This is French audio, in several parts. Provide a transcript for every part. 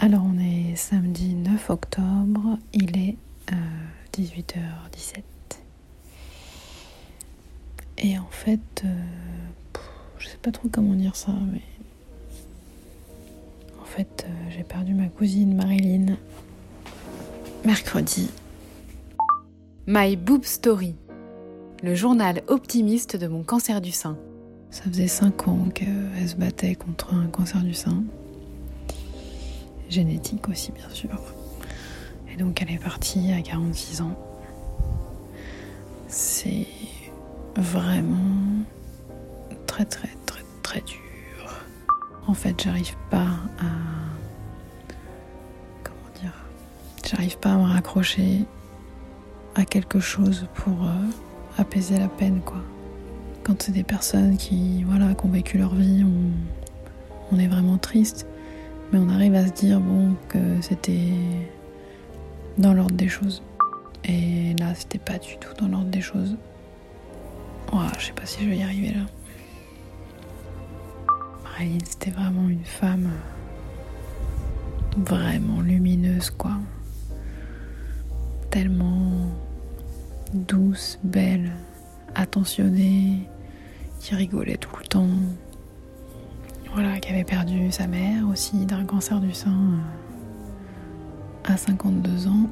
Alors on est samedi 9 octobre, il est 18h17. Et en fait, euh, je sais pas trop comment dire ça, mais en fait, euh, j'ai perdu ma cousine Marilyn mercredi. My Boob Story, le journal optimiste de mon cancer du sein. Ça faisait 5 ans qu'elle se battait contre un cancer du sein. Génétique aussi, bien sûr. Et donc, elle est partie à 46 ans. C'est vraiment très, très, très, très dur. En fait, j'arrive pas à. Comment dire J'arrive pas à me raccrocher à quelque chose pour euh, apaiser la peine, quoi quand c'est des personnes qui, voilà, qui ont vécu leur vie, on, on est vraiment triste. Mais on arrive à se dire, bon, que c'était dans l'ordre des choses. Et là, c'était pas du tout dans l'ordre des choses. Oh, je sais pas si je vais y arriver là. Marilyn, c'était vraiment une femme vraiment lumineuse, quoi. Tellement douce, belle, attentionnée, qui rigolait tout le temps. Voilà, qui avait perdu sa mère aussi d'un cancer du sein euh, à 52 ans.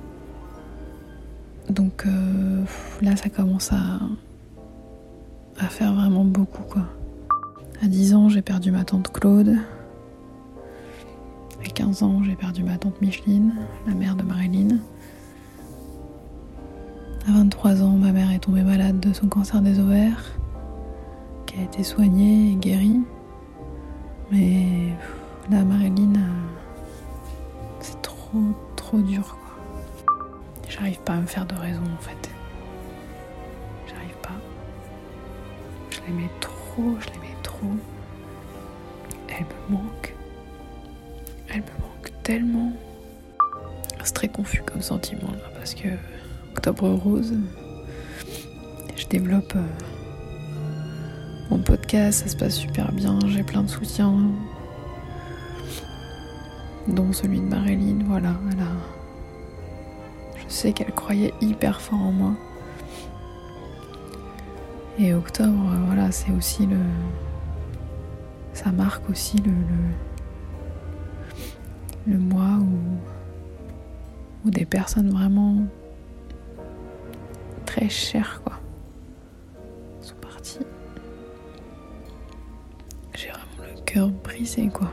Donc euh, là, ça commence à, à faire vraiment beaucoup, quoi. À 10 ans, j'ai perdu ma tante Claude. À 15 ans, j'ai perdu ma tante Micheline, la mère de Marilyn. À 23 ans, ma mère est tombée malade de son cancer des ovaires a été soignée et guérie. J'arrive pas à me faire de raison, en fait. J'arrive pas. Je l'aimais trop, je l'aimais trop. Elle me manque. Elle me manque tellement. C'est très confus comme sentiment, là, parce que Octobre Rose, je développe. Euh, mon podcast, ça se passe super bien, j'ai plein de soutien, dont celui de Marilyn, voilà, elle Je qu'elle croyait hyper fort en moi. Et octobre, voilà, c'est aussi le. Ça marque aussi le. le, le mois où. où des personnes vraiment. très chères, quoi. brisé quoi.